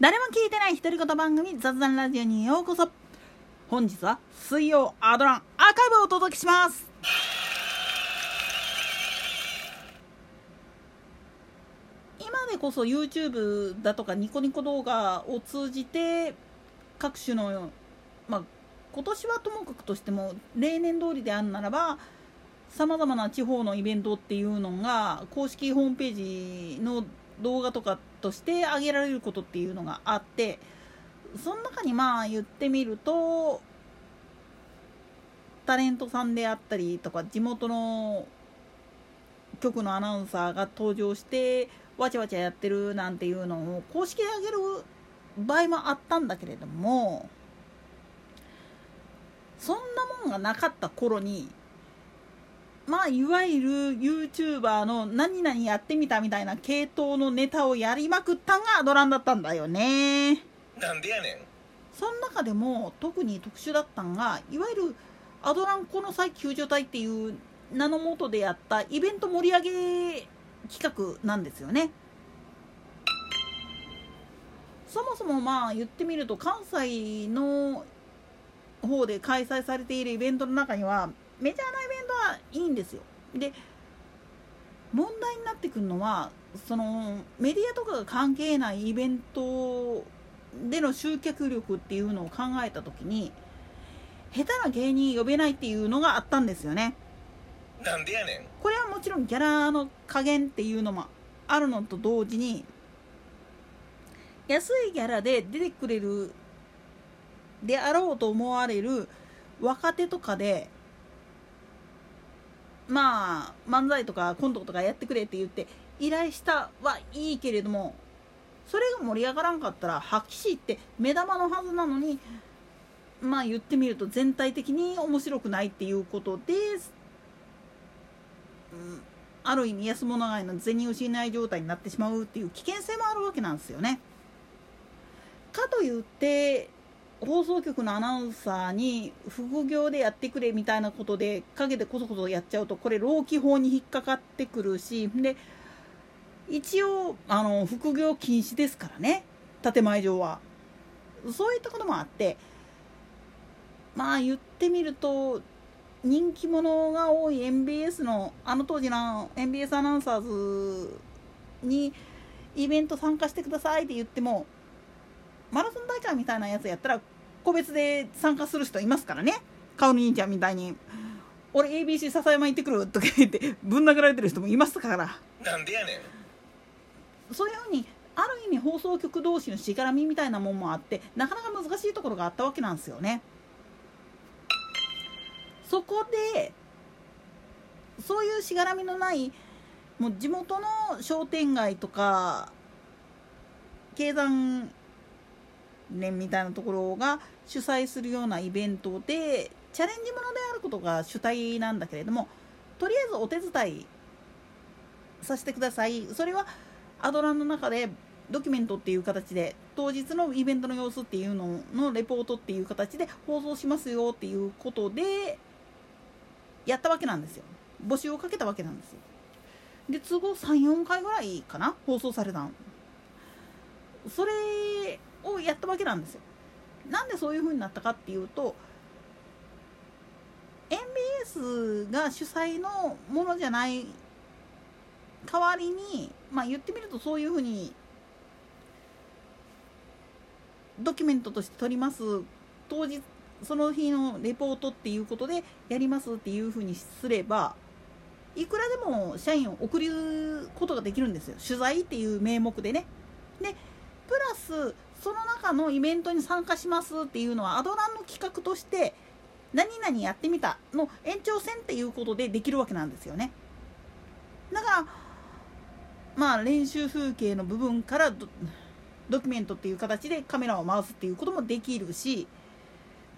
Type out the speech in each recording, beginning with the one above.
誰も聞いてない独り言番組雑談ラジオにようこそ。本日は水曜アドランアーカイブをお届けします。今でこそ YouTube だとかニコニコ動画を通じて各種のまあ今年はともかくとしても例年通りであるならばさまざまな地方のイベントっていうのが公式ホームページの動画とかとして上げられることっていうのがあってその中にまあ言ってみるとタレントさんであったりとか地元の局のアナウンサーが登場してわちゃわちゃやってるなんていうのを公式で上げる場合もあったんだけれどもそんなもんがなかった頃にまあいわゆる YouTuber の何々やってみたみたいな系統のネタをやりまくったんがアドランだったんだよね。なんでやねん。その中でも特に特殊だったんがいわゆるアドランこの際救助隊っていう名のもとでやったイベント盛り上げ企画なんですよね。そもそもまあ言ってみると関西の方で開催されているイベントの中にはメジャーなイベントはいいんですよ。で問題になってくるのはそのメディアとかが関係ないイベントでの集客力っていうのを考えた時に下手な芸人呼べないっていうのがあったんですよね。なんでやねん。これはもちろんギャラの加減っていうのもあるのと同時に安いギャラで出てくれるであろうと思われる若手とかでまあ漫才とかコントとかやってくれって言って依頼したはいいけれどもそれが盛り上がらんかったら発揮しって目玉のはずなのにまあ言ってみると全体的に面白くないっていうことで、うん、ある意味安物買いの銭失い状態になってしまうっていう危険性もあるわけなんですよね。かといって放送局のアナウンサーに副業でやってくれみたいなことで陰でこそこそやっちゃうとこれ労基法に引っかかってくるしで一応あの副業禁止ですからね建前上は。そういったこともあってまあ言ってみると人気者が多い MBS のあの当時の MBS アナウンサーズにイベント参加してくださいって言ってもマラソン大会みたいなやつやったら個別で参加する人いますからね。顔の兄ちゃんみたいに「俺 ABC 笹山行ってくる」とか言ってぶん殴られてる人もいますから。なんでやねん。そういうふうにある意味放送局同士のしがらみみたいなもんもあってなかなか難しいところがあったわけなんですよね。そこでそういうしがらみのないもう地元の商店街とか経産連みたいなところが主催するようなイベントでチャレンジものであることが主体なんだけれどもとりあえずお手伝いさせてください。それはアドランの中でドキュメントっていう形で当日のイベントの様子っていうののレポートっていう形で放送しますよっていうことでやったわけなんですよ。募集をかけたわけなんですよ。で都合34回ぐらいかな？放送されたんそれをやったわけなんですよ。なんでそういう風になったかっていうと MBS が主催のものじゃない代わりにまあ言ってみるとそういう風にドキュメントとして撮ります。当日その日のレポートっていうことでやりますっていう風にすればいくらでも社員を送ることができるんですよ。取材っていう名目でね。でプラスその中のイベントに参加しますっていうのはアドランの企画として何々やってみたの延長線っていうことでできるわけなんですよね。だからまあ練習風景の部分からドドキュメントっていう形でカメラを回すっていうこともできるし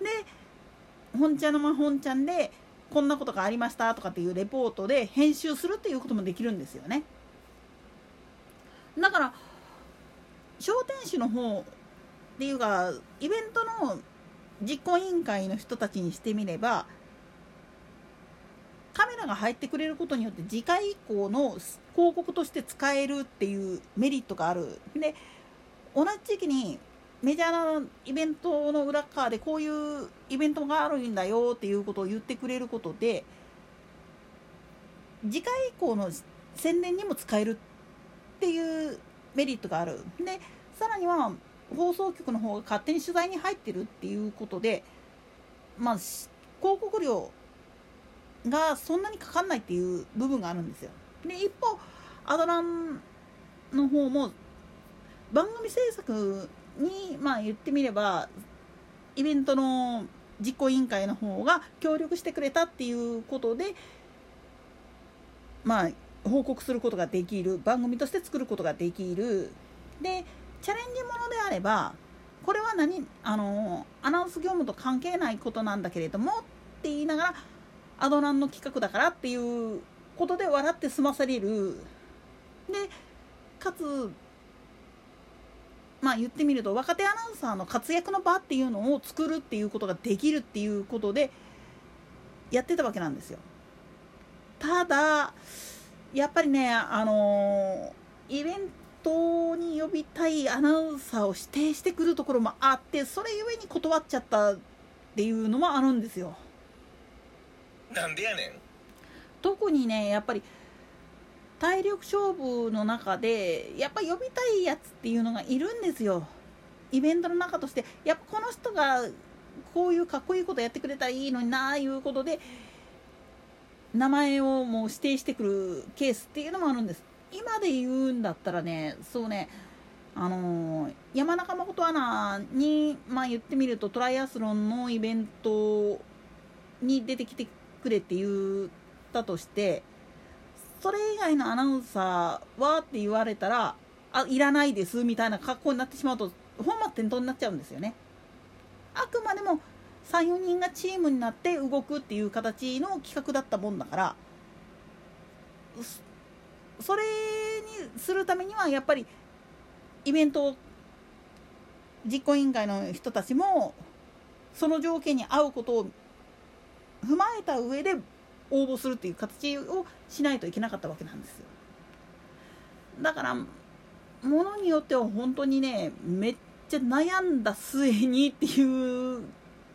で本ちゃんのま本ちゃんでこんなことがありましたとかっていうレポートで編集するっていうこともできるんですよね。だから商店主の方っていうかイベントの実行委員会の人たちにしてみればカメラが入ってくれることによって次回以降の広告として使えるっていうメリットがある。で同じ時期にメジャーなイベントの裏側でこういうイベントがあるんだよっていうことを言ってくれることで次回以降の宣伝にも使えるっていうメリットがある。でさらには放送局の方が勝手に取材に入ってるっていうことでまあ広告料がそんなにかかんないっていう部分があるんですよ。で一方アドランの方も番組制作にまあ言ってみればイベントの実行委員会の方が協力してくれたっていうことでまあ報告することができる番組として作ることができる。でチャレンジものであればこれは何？あのアナウンス業務と関係ないことなんだけれどもって言いながらアドランの企画だからっていうことで笑って済まされる。でかつまあ言ってみると若手アナウンサーの活躍の場っていうのを作るっていうことができるっていうことでやってたわけなんですよ。ただやっぱりねあのイベントに呼びたいアナウンサーを指定してくるところもあってそれゆえに断っちゃったっていうのもあるんですよ。なんでやねん。特にねやっぱり体力勝負の中でやっぱ呼びたいやつっていうのがいるんですよ。イベントの中として。やっぱこの人がこういうかっこいいことやってくれたらいいのになあいうことで名前をもう指定してくるケースっていうのもあるんです。今で言うんだったらねそうねあのー山中誠アナに、まあ、言ってみるとトライアスロンのイベントに出てきてくれって言ったとしてそれ以外のアナウンサーはって言われたらあいらないですみたいな格好になってしまうと本末転倒になっちゃうんですよね。あくまでも34人がチームになって動くっていう形の企画だったもんだからそれにするためにはやっぱりイベント実行委員会の人たちもその条件に合うことを踏まえた上で応募するっていう形をしないといけなかったわけなんですよ。だからものによっては本当にねめっちゃ悩んだ末にっていう